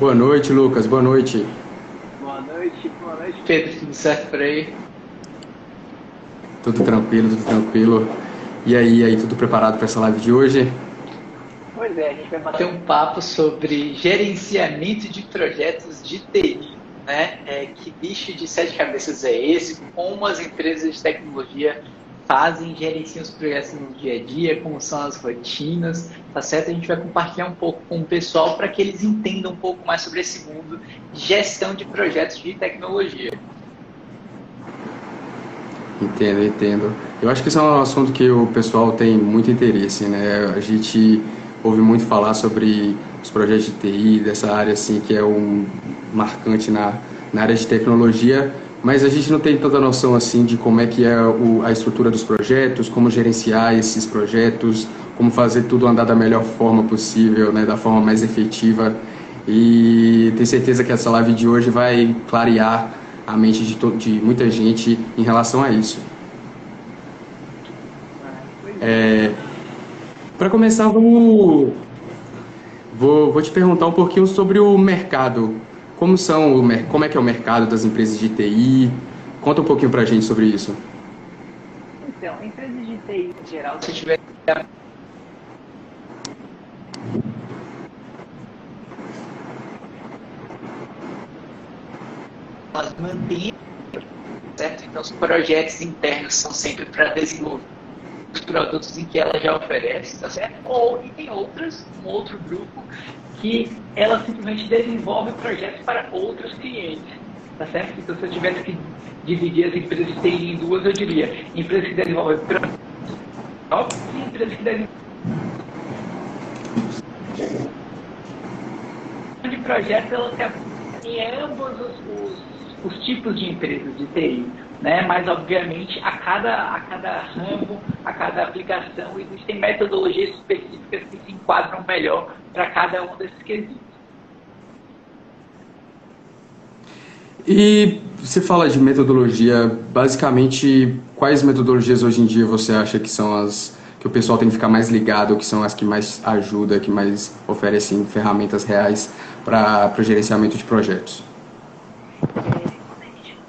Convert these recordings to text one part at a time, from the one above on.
Boa noite, Lucas. Boa noite. Boa noite, boa noite, Pedro. Tudo certo por aí? Tudo tranquilo, tudo tranquilo. E aí, aí, tudo preparado para essa live de hoje? Pois é, a gente vai bater um papo sobre gerenciamento de projetos de TI. Né? É, que bicho de sete cabeças é esse? Como as empresas de tecnologia fazem, gerenciam os projetos no dia a dia, como são as rotinas, tá certo? A gente vai compartilhar um pouco com o pessoal para que eles entendam um pouco mais sobre esse mundo de gestão de projetos de tecnologia. Entendo, entendo. Eu acho que esse é um assunto que o pessoal tem muito interesse, né? A gente ouve muito falar sobre os projetos de TI, dessa área assim que é um marcante na, na área de tecnologia, mas a gente não tem tanta noção assim de como é que é o, a estrutura dos projetos, como gerenciar esses projetos, como fazer tudo andar da melhor forma possível, né, da forma mais efetiva. E tenho certeza que essa live de hoje vai clarear a mente de, de muita gente em relação a isso. É, Para começar, vamos, vou, vou te perguntar um pouquinho sobre o mercado como, são, como é que é o mercado das empresas de TI? Conta um pouquinho para a gente sobre isso. Então, empresas de TI em geral, se tiver elas mantêm, certo? Então, os projetos internos são sempre para desenvolver os produtos em que ela já oferece, tá certo? Ou e tem outras, um outro grupo que ela simplesmente desenvolve projetos para outros clientes. Tá certo? Então, se eu tivesse que dividir as empresas TI em duas, eu diria empresas que desenvolvem projetos e empresas que desenvolvem de projetos, ela tem em ambos os, os, os tipos de empresas de TI né? Mas obviamente a cada, a cada ramo, a cada aplicação existem metodologias específicas que se enquadram melhor para cada um desses quesitos. E você fala de metodologia, basicamente quais metodologias hoje em dia você acha que são as que o pessoal tem que ficar mais ligado, que são as que mais ajudam, que mais oferecem ferramentas reais para gerenciamento de projetos?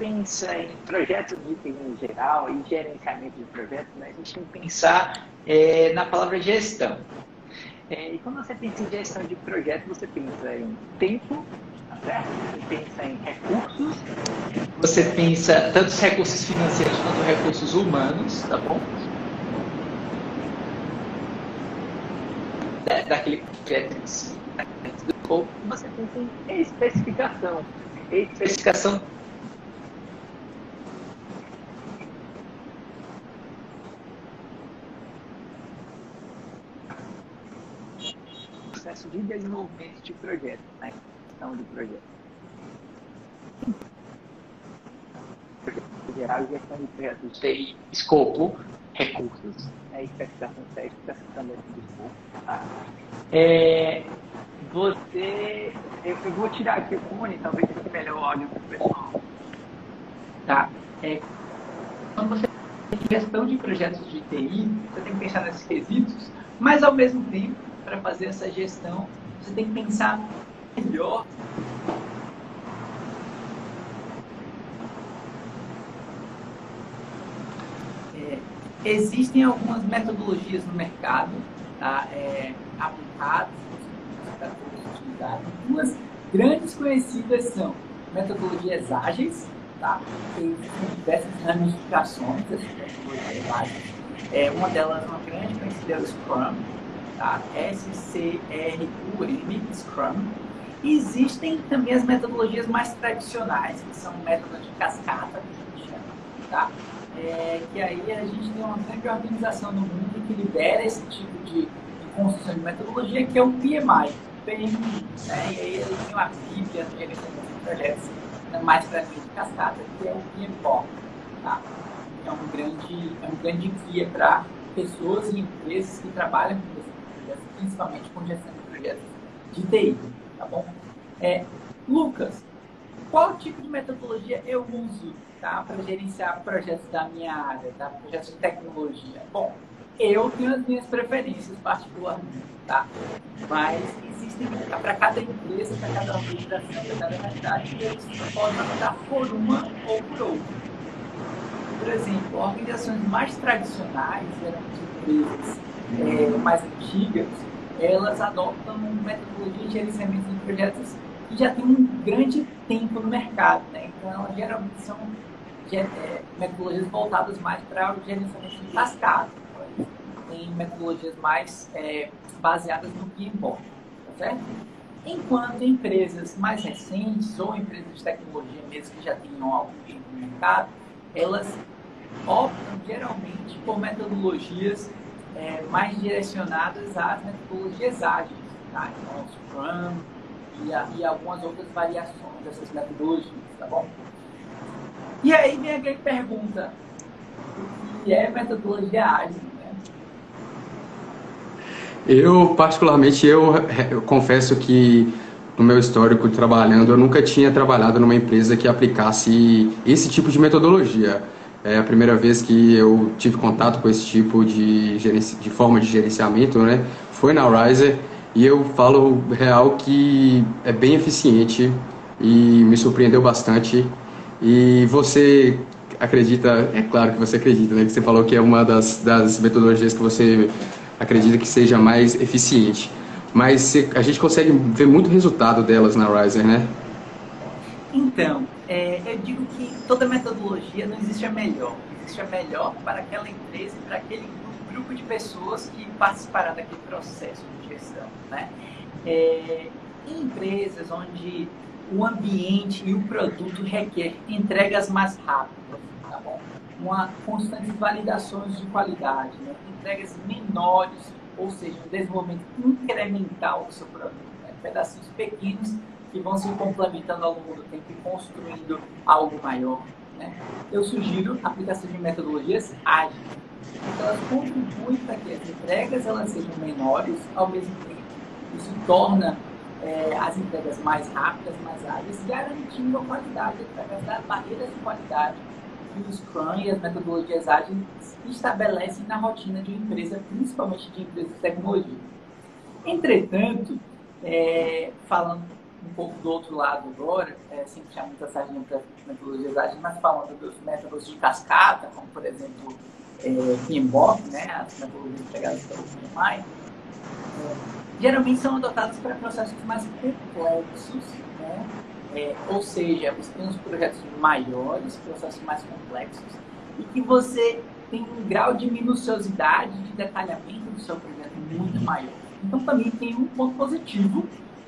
Pensa em projetos de TI em geral e gerenciamento de projetos, né, a gente tem que pensar é, na palavra gestão. É, e quando você pensa em gestão de projetos, você pensa em tempo, tá certo? Você pensa em recursos, você pensa tanto os recursos financeiros quanto recursos humanos, tá bom? daquele projeto em si. Você pensa em especificação. Especificação de desenvolvimento de projeto, né? Gestão de projeto. Geral, gestão de projetos tem escopo, recursos, né? especificação técnica também do escopo. Tá? É, você, eu, eu, vou tirar aqui o fone, talvez fique melhor o áudio para o pessoal. Tá? É, quando você tem gestão de projetos de TI, você tem que pensar nesses quesitos, mas ao mesmo tempo para fazer essa gestão, você tem que pensar melhor. É, existem algumas metodologias no mercado tá? é, aplicadas. Duas grandes conhecidas são metodologias ágeis, tá? tem diversas ramificações das metodologias ágeis. É, uma delas, uma grande conhecida é o Scrum, tá? S-C-R-U-M, Scrum. Existem também as metodologias mais tradicionais, que são métodos de cascata, que a gente chama, tá? É, que aí a gente tem uma grande organização no mundo que lidera esse tipo de, de construção de metodologia, que é o PMI, PMI, né? E aí ele tem uma bíblia de gerenciamento de projetos né, mais para de cascata, que é o PMBOK, tá? É um grande, é um grande guia para pessoas e empresas que trabalham com principalmente com gestão de projetos de TI, tá bom? É, Lucas, qual tipo de metodologia eu uso tá, para gerenciar projetos da minha área, tá? projetos de tecnologia? Bom, Eu tenho as minhas preferências particularmente, tá? Mas existem, para cada empresa, para cada organização, para cada realidade, eles podem optar por uma ou por outra. Por exemplo, organizações mais tradicionais, geralmente empresas é, mais antigas, elas adotam metodologia de gerenciamento de projetos que já tem um grande tempo no mercado. Né? Então, elas geralmente são é, metodologias voltadas mais para o gerenciamento de cascata. Tem metodologias mais é, baseadas no que importa, tá certo? Enquanto empresas mais recentes ou empresas de tecnologia mesmo que já tenham algum tempo no mercado, elas optam geralmente por metodologias é, mais direcionadas às metodologias ágeis, tá? Então, Scrum e, e algumas outras variações dessas metodologias, tá bom? E aí vem a grande pergunta, o que é metodologia ágil? Né? Eu, particularmente, eu, eu confesso que no meu histórico trabalhando, eu nunca tinha trabalhado numa empresa que aplicasse esse tipo de metodologia. É a primeira vez que eu tive contato com esse tipo de, de forma de gerenciamento, né? Foi na Riser e eu falo real que é bem eficiente e me surpreendeu bastante. E você acredita, é claro que você acredita, né? Que você falou que é uma das, das metodologias que você acredita que seja mais eficiente. Mas a gente consegue ver muito resultado delas na Riser, né? Então, é, eu digo que toda metodologia não existe a melhor. Existe a melhor para aquela empresa e para aquele grupo de pessoas que participará daquele processo de gestão. Né? É, em empresas onde o ambiente e o produto requer entregas mais rápidas, tá bom? Uma constantes validações de qualidade, né? entregas menores, ou seja, um desenvolvimento incremental do seu produto, né? pedacinhos pequenos que vão se complementando ao longo do tempo e construindo algo maior. Né? Eu sugiro a aplicação de metodologias ágeis. Então, elas contribuem para que as entregas elas sejam menores ao mesmo tempo. Isso torna é, as entregas mais rápidas, mais ágeis, garantindo a qualidade através das barreiras de qualidade que o Scrum e as metodologias ágeis estabelecem na rotina de uma empresa, principalmente de empresas de tecnologia. Entretanto, é, falando um pouco do outro lado agora, é, sem puxar muita sardinha para metodologias ágeis, mas falando dos métodos de cascata, como por exemplo é, PMBOK, né, as metodologias empregadas pelo PMI, é, geralmente são adotados para processos mais complexos, né? É, ou seja, você tem uns projetos maiores, processos mais complexos, e que você tem um grau de minuciosidade, de detalhamento do seu projeto muito maior. Então também tem um ponto positivo,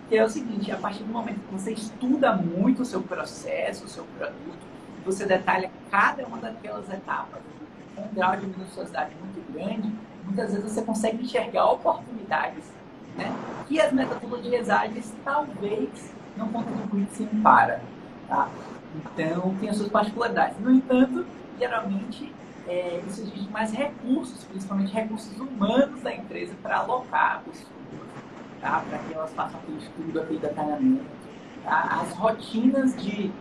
que é o seguinte, a partir do momento que você estuda muito o seu processo, o seu produto, você detalha cada uma daquelas etapas com um grau de minuciosidade muito grande, muitas vezes você consegue enxergar oportunidades né, que as metodologias ágeis talvez não contribuíssem para. Tá? Então, tem as suas particularidades. No entanto, geralmente, é, isso exige mais recursos, principalmente recursos humanos da empresa para alocar pessoas tá? para que elas façam aquele estudo, aquele detalhamento. Tá? As rotinas de,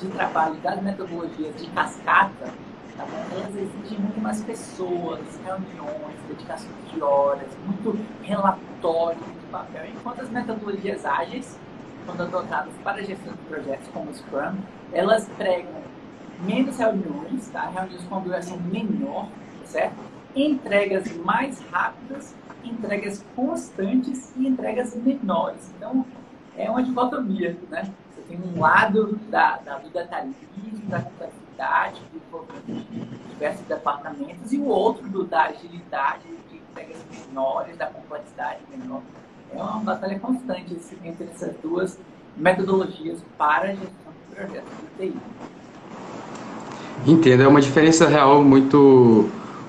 de trabalho das metodologias de cascata, tá elas exigem muito mais pessoas, reuniões, dedicação de horas, muito relatório, muito papel, enquanto as metodologias ágeis, quando adotadas para gestão de projetos como o Scrum, elas pregam menos reuniões, tá? reuniões com duração menor, certo? entregas mais rápidas entregas constantes e entregas menores. Então, é uma dicotomia, né? Você tem um lado da, da, do detalhismo, da complexidade, de diversos departamentos, e o outro do, da agilidade, de entregas menores, da complexidade menor. É uma batalha constante entre essas duas metodologias para a gestão de projetos de TI. Entendo, é uma diferença real muito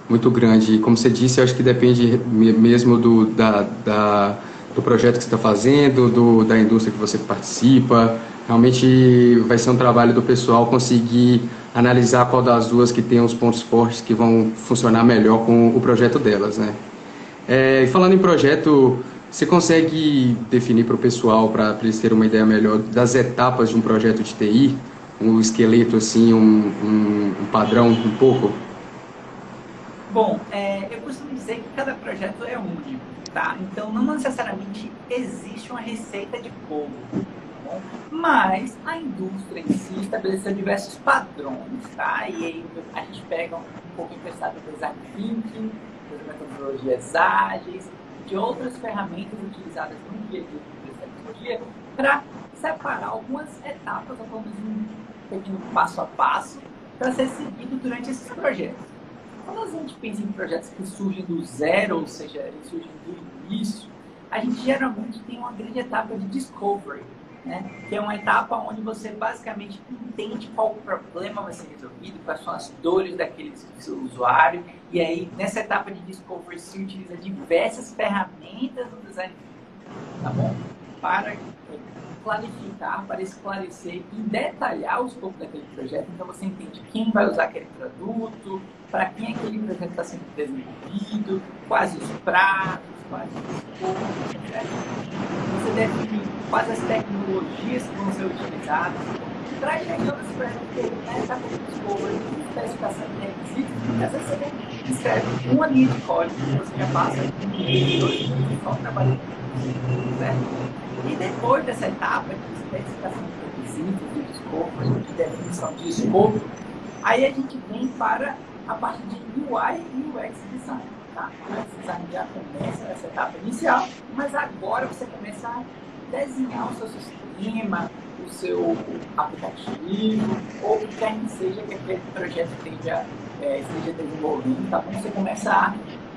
muito grande. E como você disse, eu acho que depende mesmo do, da, da do projeto que você está fazendo, do, da indústria que você participa. Realmente vai ser um trabalho do pessoal conseguir analisar qual das duas que tem os pontos fortes que vão funcionar melhor com o projeto delas, né? É, falando em projeto, você consegue definir para o pessoal, para eles terem uma ideia melhor das etapas de um projeto de TI, um esqueleto assim, um, um, um padrão um pouco? Bom, é, eu costumo dizer que cada projeto é único, tá? Então, não necessariamente existe uma receita de bolo, tá mas a indústria em si estabeleceu diversos padrões, tá? E aí a gente pega um pouco emprestado do design thinking, das metodologias ágeis, de outras ferramentas utilizadas no dia a dia tecnologia para separar algumas etapas, ou pelo menos um pequeno passo a passo, para ser seguido durante esses projetos. Quando a gente pensa em projetos que surgem do zero, ou seja, eles surgem do início, a gente geralmente tem uma grande etapa de discovery, né? que é uma etapa onde você basicamente entende qual problema vai ser resolvido, quais são as dores daquele seu usuário, e aí nessa etapa de discovery se utiliza diversas ferramentas do design, tá bom? Para clarificar, para esclarecer e detalhar o escopo daquele projeto. Então você entende quem vai usar aquele produto, para quem aquele projeto está sendo desenvolvido, quais os prazos, quais os escopos, etc. Você define quais as tecnologias que vão ser utilizadas. Para chegar nesse projeto, né, está com o escopo, especificação de requisitos, porque às vezes você escreve uma linha de código, você já passa um dois só trabalhando certo? E depois dessa etapa de especificação de requisitos, de escopo, de definição de escopo, aí a gente vem para a parte de UI e UX design. Tá? O UX design já começa nessa etapa inicial, mas agora você começa a desenhar o seu sistema, o seu aplicativo, ou o que quer que seja que aquele projeto esteja, é, esteja desenvolvendo. Tá bom? Você começa a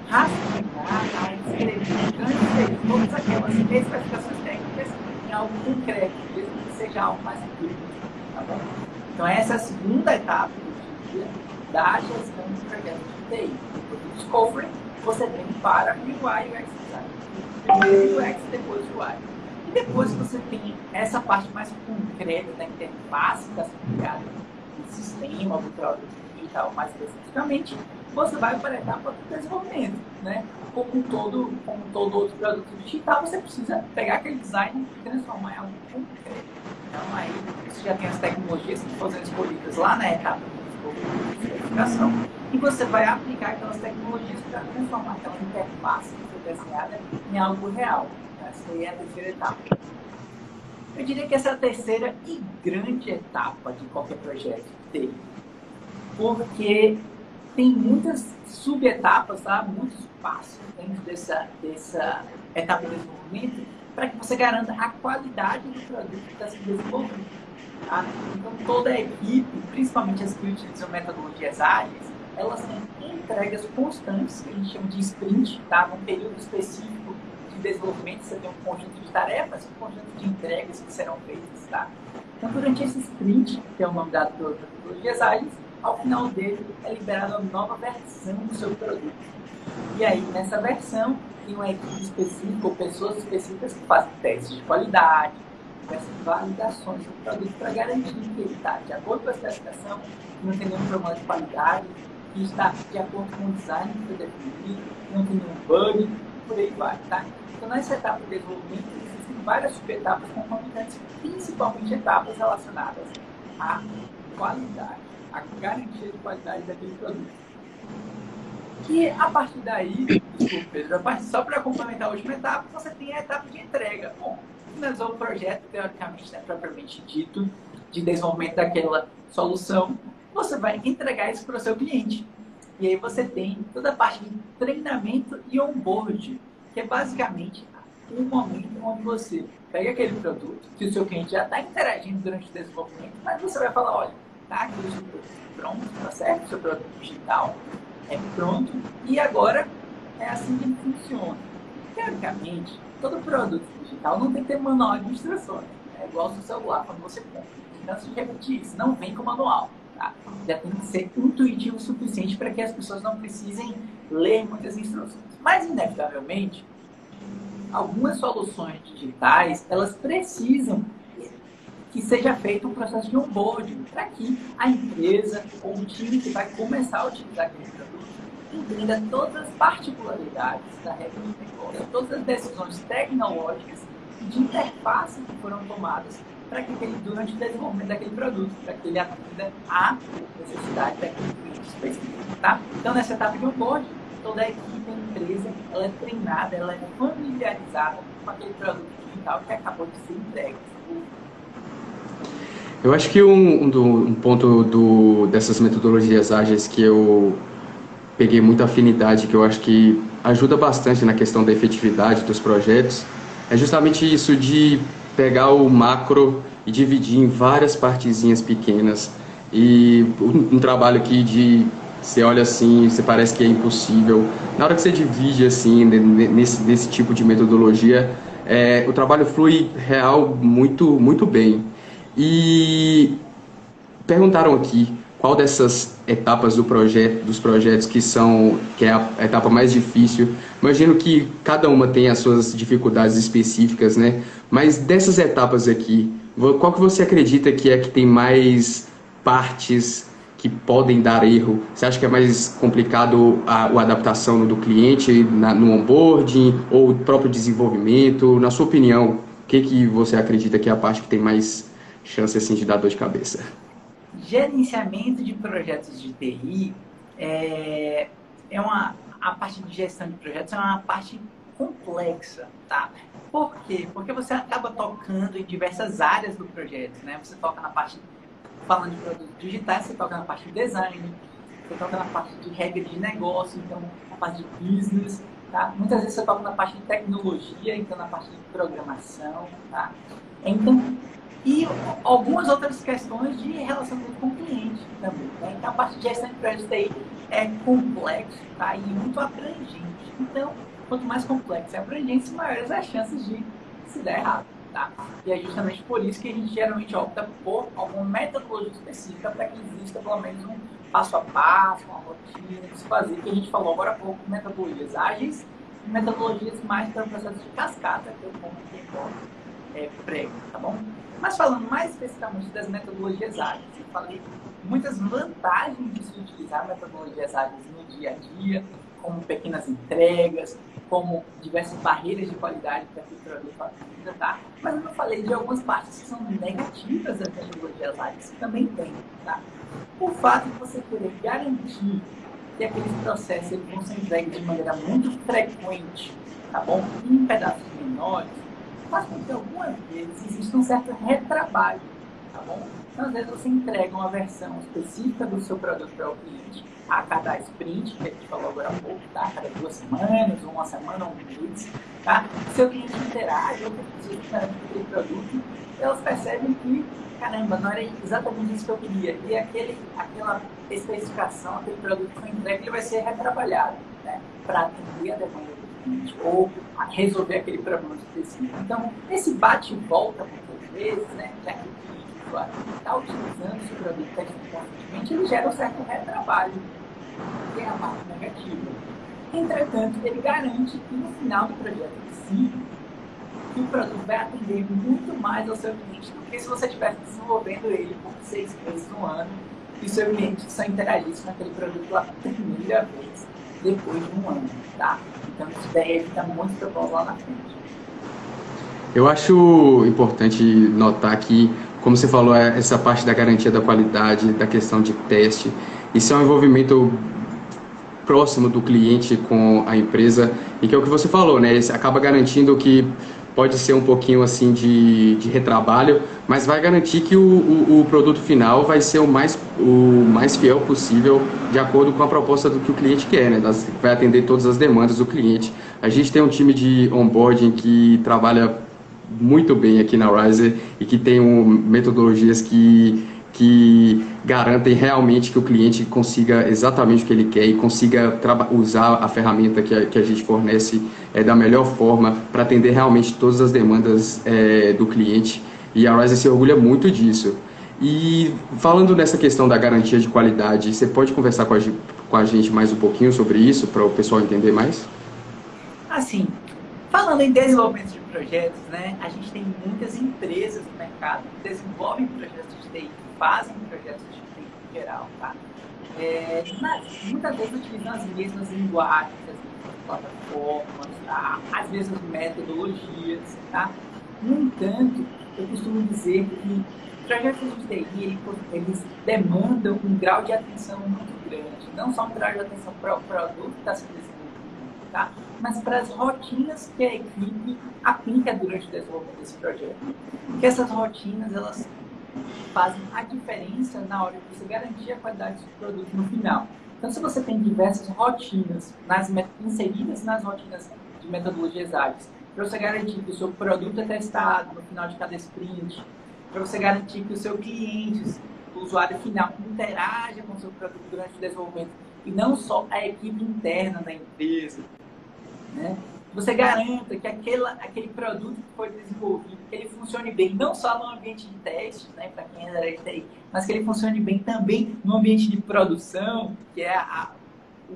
raciocinar, a escrever grandes todas aquelas especificações em algo concreto, mesmo que seja algo mais empírico. Tá bom? Então, essa é a segunda etapa do dia da gestão de projetos de TI. Do Discovery, você vem para o UI e UX Design. Primeiro UX, depois UI. E depois você tem essa parte mais concreta da interface, está ligada no sistema, do produto digital mais especificamente, você vai para a etapa do desenvolvimento. Né? Como, todo, como todo outro produto digital, você precisa pegar aquele design e transformar em algo concreto. Então, aí você já tem as tecnologias que sendo escolhidas lá na etapa de especificação e você vai aplicar aquelas tecnologias para transformar aquela interface que foi desenhada em algo real. Essa aí é a terceira etapa. Eu diria que essa é a terceira e grande etapa de qualquer projeto TI. Porque tem muitas subetapas, tá? muitos passos dentro dessa, dessa etapa de desenvolvimento para que você garanta a qualidade do produto que está sendo desenvolvido. Tá? Então, toda a equipe, principalmente as que utilizam metodologias ágeis, elas têm entregas constantes, que a gente chama de sprint, tá? num período específico de desenvolvimento, você tem um conjunto de tarefas, um conjunto de entregas que serão feitas. Tá? Então, durante esse sprint, que é o nome dado pelas metodologias ágeis, ao final dele é liberada uma nova versão do seu produto. E aí, nessa versão, tem uma equipe específica ou pessoas específicas que fazem testes de qualidade, essas validações do produto para garantir que ele está de acordo com a especificação, não tem nenhum problema de qualidade, que está de acordo com o design que foi definido, não tem nenhum bug, por aí vai, tá? Então, nessa etapa de desenvolvimento, existem várias subetapas concomitantes, principalmente etapas relacionadas à qualidade, à garantia de qualidade daquele produto. Que a partir daí, desculpa, Pedro, só para complementar a última etapa, você tem a etapa de entrega. Bom, finalizou o projeto, teoricamente, né, propriamente dito, de desenvolvimento daquela solução, você vai entregar isso para o seu cliente. E aí você tem toda a parte de treinamento e onboard, que é basicamente um momento onde você pega aquele produto que o seu cliente já está interagindo durante o desenvolvimento, mas você vai falar, olha, tá aqui o seu pronto, tá certo? Seu produto digital, é pronto e agora é assim que ele funciona. Teoricamente, todo produto digital não tem que ter manual de instruções. É igual ao celular, quando você compra. Então, se repetir isso, não vem com manual. Tá? Já tem que ser intuitivo o suficiente para que as pessoas não precisem ler muitas instruções. Mas, inevitavelmente, algumas soluções digitais, elas precisam que seja feito um processo de onboarding para que a empresa ou o time que vai começar a utilizar aquele produto entenda todas as particularidades da regra do negócio, todas as decisões tecnológicas e de interface que foram tomadas para que ele, durante o desenvolvimento daquele produto, para que ele atenda a necessidade daquele cliente específico. Tá? Então, nessa etapa de onboarding, toda a equipe da empresa ela é treinada, ela é familiarizada com aquele produto digital que acabou de ser entregue. Eu acho que um, um, um ponto do, dessas metodologias ágeis que eu peguei muita afinidade, que eu acho que ajuda bastante na questão da efetividade dos projetos, é justamente isso de pegar o macro e dividir em várias partezinhas pequenas. E um, um trabalho aqui de você olha assim, você parece que é impossível. Na hora que você divide assim nesse, nesse tipo de metodologia, é, o trabalho flui real muito muito bem. E perguntaram aqui qual dessas etapas do projeto, dos projetos que são que é a etapa mais difícil. Imagino que cada uma tem as suas dificuldades específicas, né? Mas dessas etapas aqui, qual que você acredita que é que tem mais partes que podem dar erro? Você acha que é mais complicado a, a adaptação do cliente na, no onboarding ou o próprio desenvolvimento? Na sua opinião, o que, que você acredita que é a parte que tem mais chance assim, de dar dor de cabeça? Gerenciamento de projetos de TI é, é uma a parte de gestão de projetos é uma parte complexa, tá? Por quê? Porque você acaba tocando em diversas áreas do projeto, né? Você toca na parte falando de produtos digitais, você toca na parte de design, você toca na parte de regra de negócio, então na parte de business, tá? Muitas vezes você toca na parte de tecnologia, então na parte de programação, tá? Então, e algumas outras questões de relacionamento com o cliente também, né? Então a parte de gestão de projetos TI é complexo, tá? E muito abrangente. Então, quanto mais complexo e abrangente, maiores as chances de se der errado. Tá? E é justamente por isso que a gente geralmente opta por alguma metodologia específica para que exista pelo menos um passo a passo, uma rotina de se fazer, que a gente falou agora há pouco, metodologias ágeis e metodologias mais para processos de cascata, que eu como que é, prego, tá bom? Mas falando mais especificamente das metodologias ágeis, eu falei muitas vantagens de se utilizar metodologias ágeis no dia a dia, como pequenas entregas, como diversas barreiras de qualidade para que o produto atenda, tá? Mas eu não falei de algumas partes que são negativas das metodologias ágeis, que também tem, tá? O fato de você querer garantir que aqueles processos vão ser entregues de maneira muito frequente, tá bom? Em pedaços menores, faz com que algumas vezes exista um certo retrabalho, tá bom? Então, às vezes você entrega uma versão específica do seu produto para o cliente a cada sprint, que a gente falou agora há pouco, tá? A cada duas semanas, uma semana, um mês, tá? Seu cliente interage, outras pessoas que aquele produto, elas percebem que, caramba, não era exatamente isso que eu queria. E aquele, aquela especificação, aquele produto que foi entregue, ele vai ser retrabalhado, né? Para atender a demanda cliente ou resolver aquele problema específico. Então, esse bate e volta, muitas vezes, né? Já que o cliente está utilizando esse produto constantemente, ele gera um certo retrabalho que é a parte negativa. Entretanto, ele garante que no final do projeto em si, que o produto vai atender muito mais ao seu cliente do que se você estivesse desenvolvendo ele por seis meses, um ano, e o seu cliente só interagisse com aquele produto pela primeira vez depois de um ano, tá? Então isso daí evita muito problema lá na frente. Eu acho importante notar que, como você falou, é essa parte da garantia da qualidade, da questão de teste, isso é um envolvimento próximo do cliente com a empresa e que é o que você falou, né? Isso acaba garantindo que pode ser um pouquinho assim de, de retrabalho, mas vai garantir que o, o, o, produto final vai ser o mais, o mais fiel possível de acordo com a proposta do que o cliente quer, né? Das, vai atender todas as demandas do cliente. A gente tem um time de onboarding que trabalha muito bem aqui na Riser e que tem um, metodologias que que garantem realmente que o cliente consiga exatamente o que ele quer e consiga usar a ferramenta que a, que a gente fornece é, da melhor forma para atender realmente todas as demandas é, do cliente. E a Rise se orgulha muito disso. E falando nessa questão da garantia de qualidade, você pode conversar com a, com a gente mais um pouquinho sobre isso, para o pessoal entender mais? Assim, falando em desenvolvimento de projetos, né, a gente tem muitas empresas no mercado que desenvolvem projetos de TI fazem projetos de TI em geral, tá? É, mas, muitas vezes utilizam as mesmas linguagens, as mesmas plataformas, tá? as mesmas metodologias, tá? No entanto, eu costumo dizer que projetos de TI, eles demandam um grau de atenção muito grande. Não só um grau de atenção para o produto que está sendo desenvolvido, tá? mas para as rotinas que a equipe aplica durante o desenvolvimento desse projeto. Porque essas rotinas, elas fazem a diferença na hora de você garantir a qualidade do produto no final. Então, se você tem diversas rotinas nas, inseridas nas rotinas de metodologias ágeis, para você garantir que o seu produto é testado no final de cada sprint, para você garantir que o seu cliente, o usuário final, interaja com o seu produto durante o desenvolvimento e não só a equipe interna da empresa. Né? Você garanta que aquela, aquele produto que foi desenvolvido, que ele funcione bem, não só no ambiente de teste, né, para quem é da TI, mas que ele funcione bem também no ambiente de produção, que é a,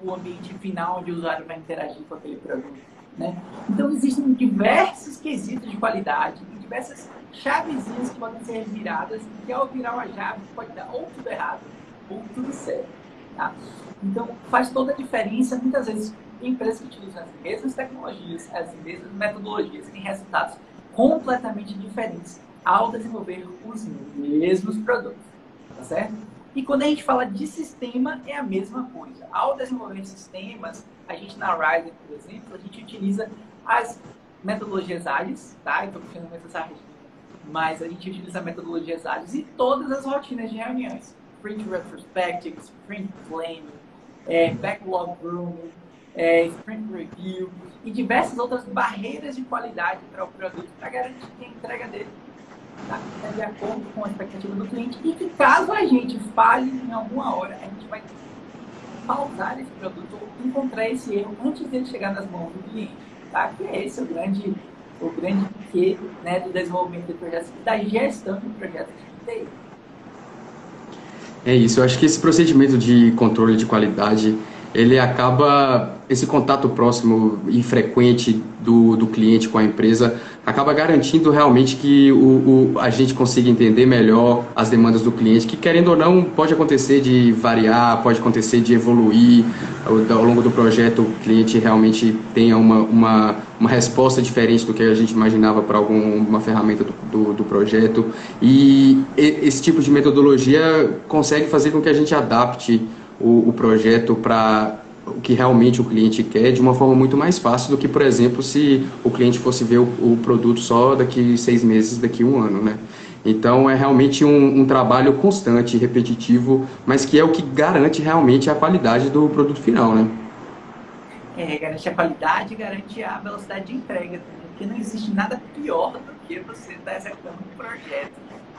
o ambiente final onde o usuário vai interagir com aquele produto. Né? Então, existem diversos quesitos de qualidade diversas chavezinhas que podem ser viradas, que ao virar uma chave pode dar ou tudo errado ou tudo certo. Tá? Então, faz toda a diferença. Muitas vezes, empresas que utilizam as mesmas tecnologias, as mesmas metodologias, têm resultados completamente diferentes ao desenvolver os mesmos produtos. Tá certo? E quando a gente fala de sistema, é a mesma coisa. Ao desenvolver sistemas, a gente na Rise, por exemplo, a gente utiliza as metodologias ágeis, tá? Muito essa mas a gente utiliza metodologias ágeis e todas as rotinas de reuniões. Sprint Retrospective, Sprint Planning, é, Backlog Grooming, é, Sprint Review e diversas outras barreiras de qualidade para o produto para garantir que a entrega dele está de acordo com a expectativa do cliente e que caso a gente falhe em alguma hora, a gente vai pausar esse produto ou encontrar esse erro antes dele chegar nas mãos do cliente. Tá? Que é esse o grande o grande que né, do desenvolvimento de projetos e da gestão de projetos de. É isso, eu acho que esse procedimento de controle de qualidade, ele acaba, esse contato próximo e frequente do, do cliente com a empresa, acaba garantindo realmente que o, o, a gente consiga entender melhor as demandas do cliente, que querendo ou não, pode acontecer de variar, pode acontecer de evoluir ao, ao longo do projeto, o cliente realmente tenha uma, uma, uma resposta diferente do que a gente imaginava para alguma ferramenta do, do, do projeto. E esse tipo de metodologia consegue fazer com que a gente adapte o, o projeto para o que realmente o cliente quer de uma forma muito mais fácil do que, por exemplo, se o cliente fosse ver o, o produto só daqui seis meses, daqui um ano, né? Então é realmente um, um, trabalho constante, repetitivo, mas que é o que garante realmente a qualidade do produto final, né? É, garante a qualidade, garante a velocidade de entrega, porque não existe nada pior do que você estar tá executando um projeto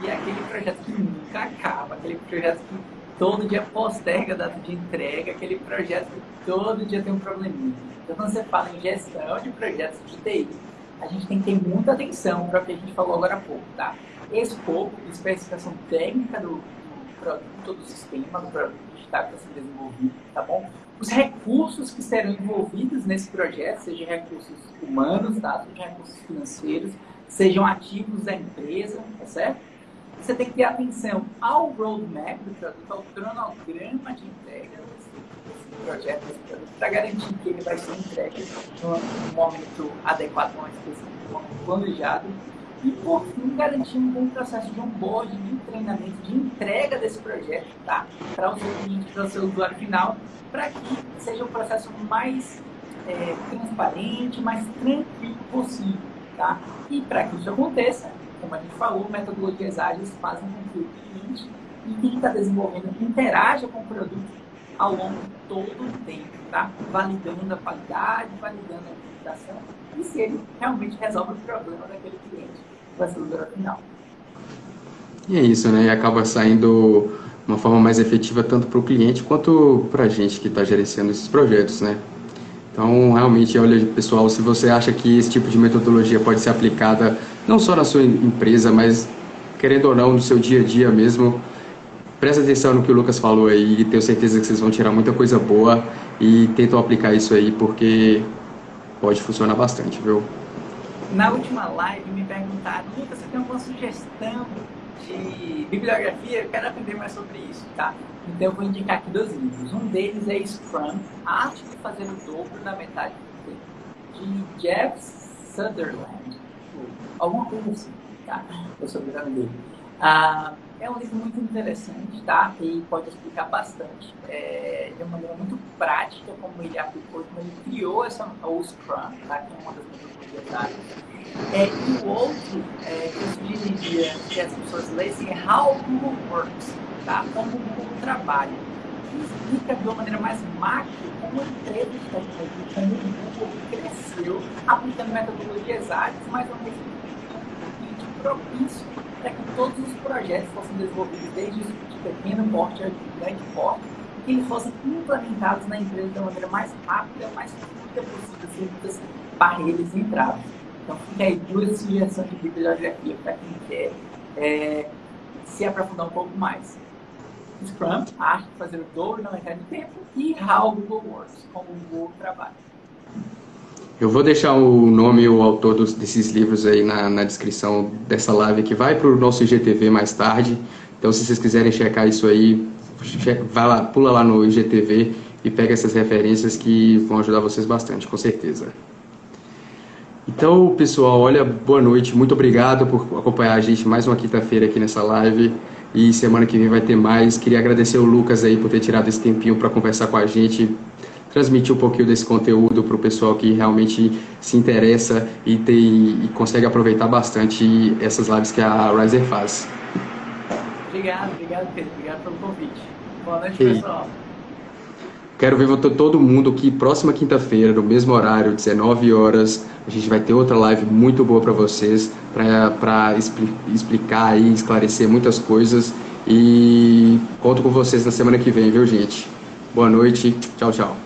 e é aquele projeto que nunca acaba, aquele projeto que todo dia posterga a data de entrega, aquele projeto que todo dia tem um probleminha. Então, quando você fala em gestão de projetos de TI, a gente tem que ter muita atenção para o que a gente falou agora há pouco, tá? Escopo, especificação técnica do, produto, do sistema, do produto que está sendo desenvolvido, tá bom? Os recursos que serão envolvidos nesse projeto, sejam recursos humanos, tá? recursos financeiros, sejam ativos da empresa, tá certo? Você tem que ter atenção ao roadmap do produto, ao cronograma de entrega desse, projeto, desse produto, para garantir que ele vai ser entregue no momento adequado, no momento no momento planejado. E, por fim, garantir um bom processo de onboarding, de treinamento, de entrega desse projeto, tá? Para o seu cliente, para o seu usuário final, para que seja um processo mais é, transparente, mais tranquilo possível, tá? E para que isso aconteça, como a gente falou, metodologias ágeis fazem com que o cliente e quem está desenvolvendo interaja com o produto ao longo de todo o tempo, tá? Validando a qualidade, validando a implementação e se ele realmente resolve o problema daquele cliente, vai ser final. E é isso, né? E acaba saindo uma forma mais efetiva tanto para o cliente quanto para a gente que está gerenciando esses projetos, né? Então, realmente, olha, pessoal, se você acha que esse tipo de metodologia pode ser aplicada não só na sua empresa, mas querendo ou não, no seu dia a dia mesmo, presta atenção no que o Lucas falou aí, tenho certeza que vocês vão tirar muita coisa boa e tentam aplicar isso aí, porque pode funcionar bastante, viu? Na última live me perguntaram, Lucas, você tem alguma sugestão de bibliografia? Eu quero aprender mais sobre isso, tá? Então eu vou indicar aqui dois livros. Um deles é Scrum, Arte de Fazer o Dobro na Metade do Tempo, de Jeff Sutherland, alguma coisa assim. tá? O sobrenome dele. Ah, é um livro muito interessante, tá? E pode explicar bastante, é, de uma maneira muito prática, como ele aplicou, como ele criou essa, o Scrum, tá? Que é uma das metodologias. É, e o outro é, que eu sugeriria que as pessoas lessem é How Google Works, tá? Como o Google trabalha. Que explica de uma maneira mais macro como a empresa tecnologia, como o Google cresceu aplicando metodologias ágeis, mas ao mesmo propício para que todos os projetos fossem desenvolvidos desde de pequeno porte a grande porte, que eles fossem implementados na empresa da maneira mais rápida, mais fluida possível, sem muitas barreiras e entraves. Então, fica aí duas sugestões de bibliografia para quem quer é, se aprofundar um pouco mais. Scrum, a arte de fazer o dobro na metade do tempo, e How Google Works, como o Google trabalha. Eu vou deixar o nome e o autor dos, desses livros aí na, na descrição dessa live que vai para o nosso IGTV mais tarde. Então, se vocês quiserem checar isso aí, vai lá, pula lá no IGTV e pega essas referências que vão ajudar vocês bastante, com certeza. Então, pessoal, olha, boa noite. Muito obrigado por acompanhar a gente mais uma quinta-feira aqui nessa live. E semana que vem vai ter mais. Queria agradecer o Lucas aí por ter tirado esse tempinho para conversar com a gente transmitir um pouquinho desse conteúdo para o pessoal que realmente se interessa e, tem, e consegue aproveitar bastante essas lives que a Riser faz. Obrigado, obrigado, Pedro. Obrigado pelo convite. Boa noite, pessoal. Quero ver todo mundo que próxima quinta-feira, no mesmo horário, 19 horas, a gente vai ter outra live muito boa para vocês, para expli explicar e esclarecer muitas coisas. E conto com vocês na semana que vem, viu, gente? Boa noite. Tchau, tchau.